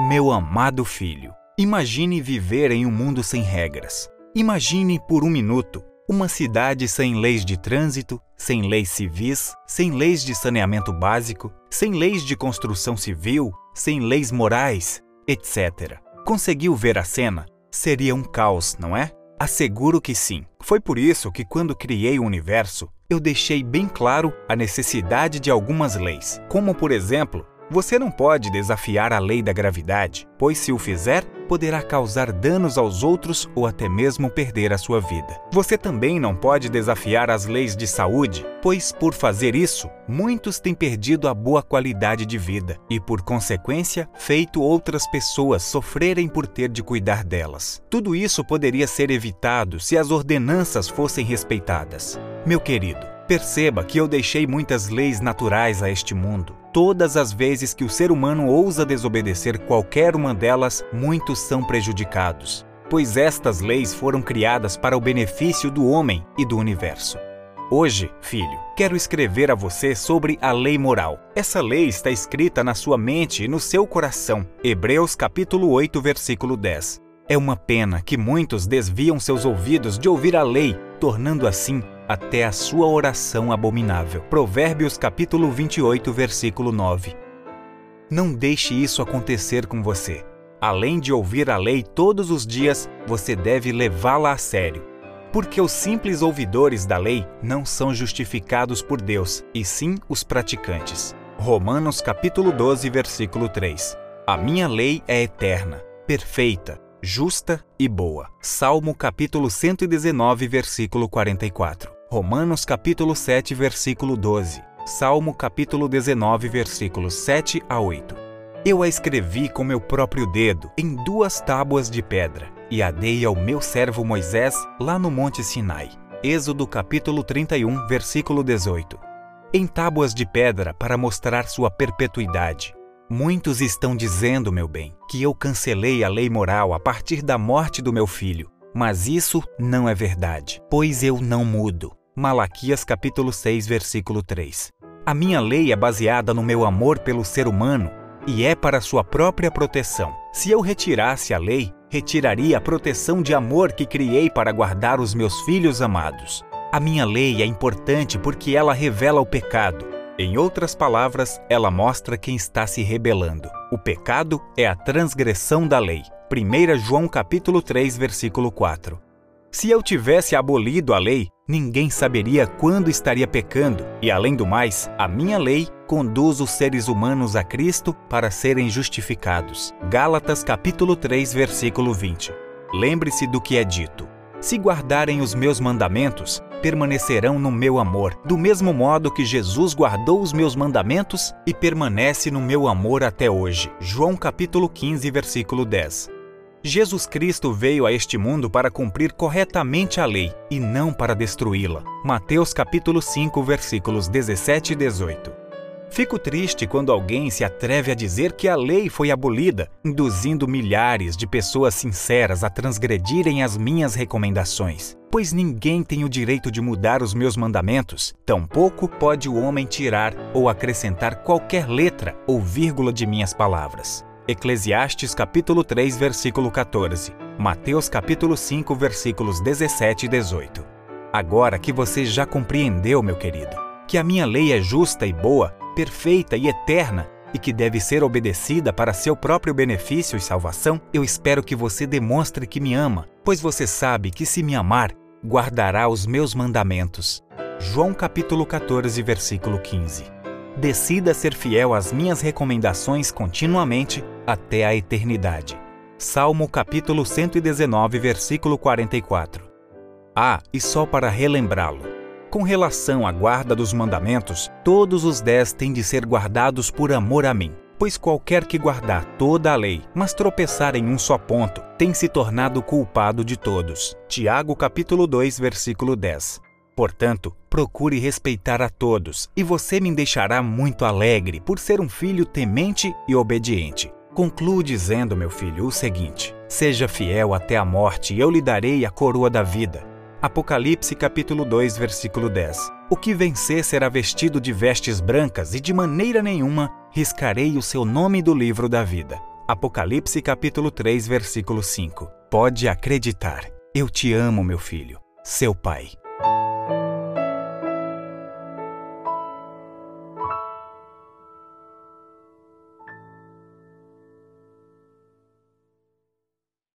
Meu amado filho, imagine viver em um mundo sem regras. Imagine por um minuto uma cidade sem leis de trânsito, sem leis civis, sem leis de saneamento básico, sem leis de construção civil, sem leis morais, etc. Conseguiu ver a cena? Seria um caos, não é? Asseguro que sim. Foi por isso que, quando criei o universo, eu deixei bem claro a necessidade de algumas leis, como, por exemplo, você não pode desafiar a lei da gravidade, pois se o fizer, poderá causar danos aos outros ou até mesmo perder a sua vida. Você também não pode desafiar as leis de saúde, pois por fazer isso, muitos têm perdido a boa qualidade de vida e, por consequência, feito outras pessoas sofrerem por ter de cuidar delas. Tudo isso poderia ser evitado se as ordenanças fossem respeitadas. Meu querido, perceba que eu deixei muitas leis naturais a este mundo todas as vezes que o ser humano ousa desobedecer qualquer uma delas, muitos são prejudicados, pois estas leis foram criadas para o benefício do homem e do universo. Hoje, filho, quero escrever a você sobre a lei moral. Essa lei está escrita na sua mente e no seu coração. Hebreus capítulo 8, versículo 10. É uma pena que muitos desviam seus ouvidos de ouvir a lei, tornando assim até a sua oração abominável. Provérbios capítulo 28, versículo 9. Não deixe isso acontecer com você. Além de ouvir a lei todos os dias, você deve levá-la a sério. Porque os simples ouvidores da lei não são justificados por Deus, e sim os praticantes. Romanos capítulo 12, versículo 3. A minha lei é eterna, perfeita, justa e boa. Salmo capítulo 119, versículo 44. Romanos capítulo 7, versículo 12. Salmo capítulo 19, versículos 7 a 8. Eu a escrevi com meu próprio dedo em duas tábuas de pedra e a dei ao meu servo Moisés lá no monte Sinai. Êxodo capítulo 31, versículo 18. Em tábuas de pedra para mostrar sua perpetuidade. Muitos estão dizendo, meu bem, que eu cancelei a lei moral a partir da morte do meu filho. Mas isso não é verdade, pois eu não mudo. Malaquias capítulo 6, versículo 3. A minha lei é baseada no meu amor pelo ser humano e é para sua própria proteção. Se eu retirasse a lei, retiraria a proteção de amor que criei para guardar os meus filhos amados. A minha lei é importante porque ela revela o pecado. Em outras palavras, ela mostra quem está se rebelando. O pecado é a transgressão da lei. 1 João capítulo 3, versículo 4. Se eu tivesse abolido a lei, ninguém saberia quando estaria pecando, e além do mais, a minha lei conduz os seres humanos a Cristo para serem justificados. Gálatas capítulo 3, versículo 20. Lembre-se do que é dito: Se guardarem os meus mandamentos, permanecerão no meu amor, do mesmo modo que Jesus guardou os meus mandamentos e permanece no meu amor até hoje. João capítulo 15, versículo 10. Jesus Cristo veio a este mundo para cumprir corretamente a lei e não para destruí-la. Mateus capítulo 5, versículos 17 e 18. Fico triste quando alguém se atreve a dizer que a lei foi abolida, induzindo milhares de pessoas sinceras a transgredirem as minhas recomendações. Pois ninguém tem o direito de mudar os meus mandamentos, tampouco pode o homem tirar ou acrescentar qualquer letra ou vírgula de minhas palavras. Eclesiastes capítulo 3, versículo 14. Mateus capítulo 5, versículos 17 e 18. Agora que você já compreendeu, meu querido, que a minha lei é justa e boa, perfeita e eterna e que deve ser obedecida para seu próprio benefício e salvação, eu espero que você demonstre que me ama, pois você sabe que se me amar, guardará os meus mandamentos. João capítulo 14, versículo 15 decida ser fiel às minhas recomendações continuamente até a eternidade. Salmo capítulo 119, versículo 44. Ah, e só para relembrá-lo. Com relação à guarda dos mandamentos, todos os dez têm de ser guardados por amor a mim. Pois qualquer que guardar toda a lei, mas tropeçar em um só ponto, tem se tornado culpado de todos. Tiago capítulo 2, versículo 10. Portanto, procure respeitar a todos, e você me deixará muito alegre por ser um filho temente e obediente. Concluo dizendo, meu filho, o seguinte: Seja fiel até a morte, e eu lhe darei a coroa da vida. Apocalipse capítulo 2, versículo 10. O que vencer será vestido de vestes brancas, e de maneira nenhuma riscarei o seu nome do livro da vida. Apocalipse capítulo 3, versículo 5. Pode acreditar. Eu te amo, meu filho, seu pai.